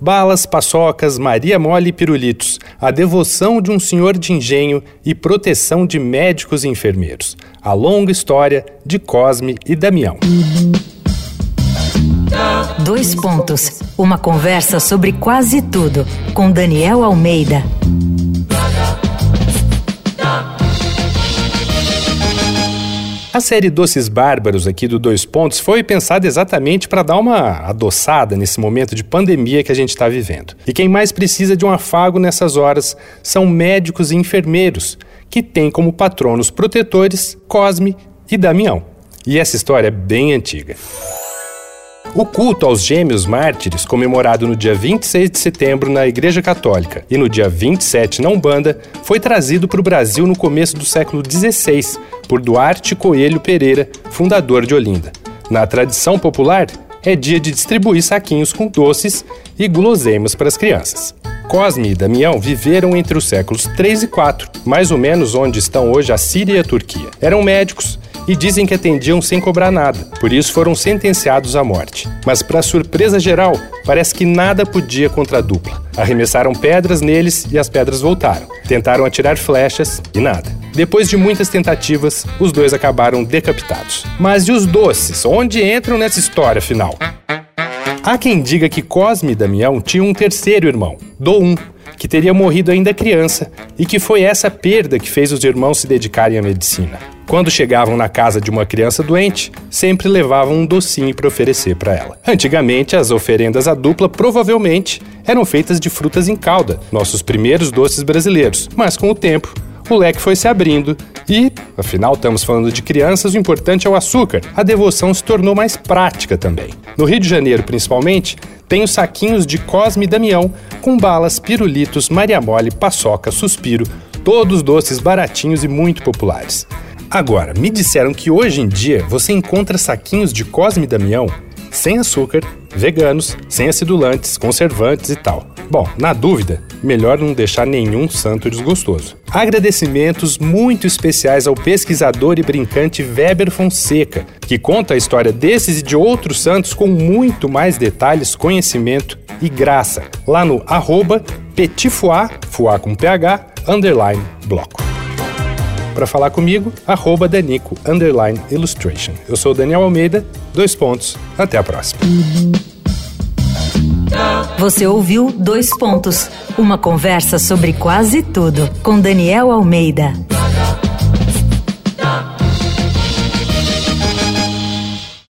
Balas, paçocas, Maria Mole e pirulitos, a devoção de um senhor de engenho e proteção de médicos e enfermeiros. A longa história de Cosme e Damião. Dois pontos. Uma conversa sobre quase tudo com Daniel Almeida. A série Doces Bárbaros aqui do Dois Pontos foi pensada exatamente para dar uma adoçada nesse momento de pandemia que a gente está vivendo. E quem mais precisa de um afago nessas horas são médicos e enfermeiros, que têm como patronos protetores Cosme e Damião. E essa história é bem antiga. O culto aos gêmeos mártires, comemorado no dia 26 de setembro na Igreja Católica e no dia 27 na Umbanda, foi trazido para o Brasil no começo do século XVI por Duarte Coelho Pereira, fundador de Olinda. Na tradição popular, é dia de distribuir saquinhos com doces e guloseimas para as crianças. Cosme e Damião viveram entre os séculos 3 e 4, mais ou menos onde estão hoje a Síria e a Turquia. Eram médicos e dizem que atendiam sem cobrar nada, por isso foram sentenciados à morte. Mas, para surpresa geral, parece que nada podia contra a dupla. Arremessaram pedras neles e as pedras voltaram. Tentaram atirar flechas e nada. Depois de muitas tentativas, os dois acabaram decapitados. Mas e os doces? Onde entram nessa história final? Há quem diga que Cosme e Damião tinham um terceiro irmão, Doum, que teria morrido ainda criança e que foi essa perda que fez os irmãos se dedicarem à medicina. Quando chegavam na casa de uma criança doente, sempre levavam um docinho para oferecer para ela. Antigamente, as oferendas à dupla provavelmente eram feitas de frutas em calda, nossos primeiros doces brasileiros, mas com o tempo, o leque foi se abrindo e, afinal estamos falando de crianças, o importante é o açúcar. A devoção se tornou mais prática também. No Rio de Janeiro, principalmente, tem os saquinhos de Cosme e Damião com balas, pirulitos, Maria Mole, paçoca, suspiro, todos doces baratinhos e muito populares. Agora, me disseram que hoje em dia você encontra saquinhos de Cosme Damião sem açúcar, veganos, sem acidulantes, conservantes e tal. Bom, na dúvida, melhor não deixar nenhum santo desgostoso. Agradecimentos muito especiais ao pesquisador e brincante Weber Fonseca, que conta a história desses e de outros santos com muito mais detalhes, conhecimento e graça, lá no arroba petifuá, fuá com ph, underline, bloco. Para falar comigo, arroba Danico, underline, illustration. Eu sou Daniel Almeida, dois pontos, até a próxima. Você ouviu Dois Pontos uma conversa sobre quase tudo com Daniel Almeida.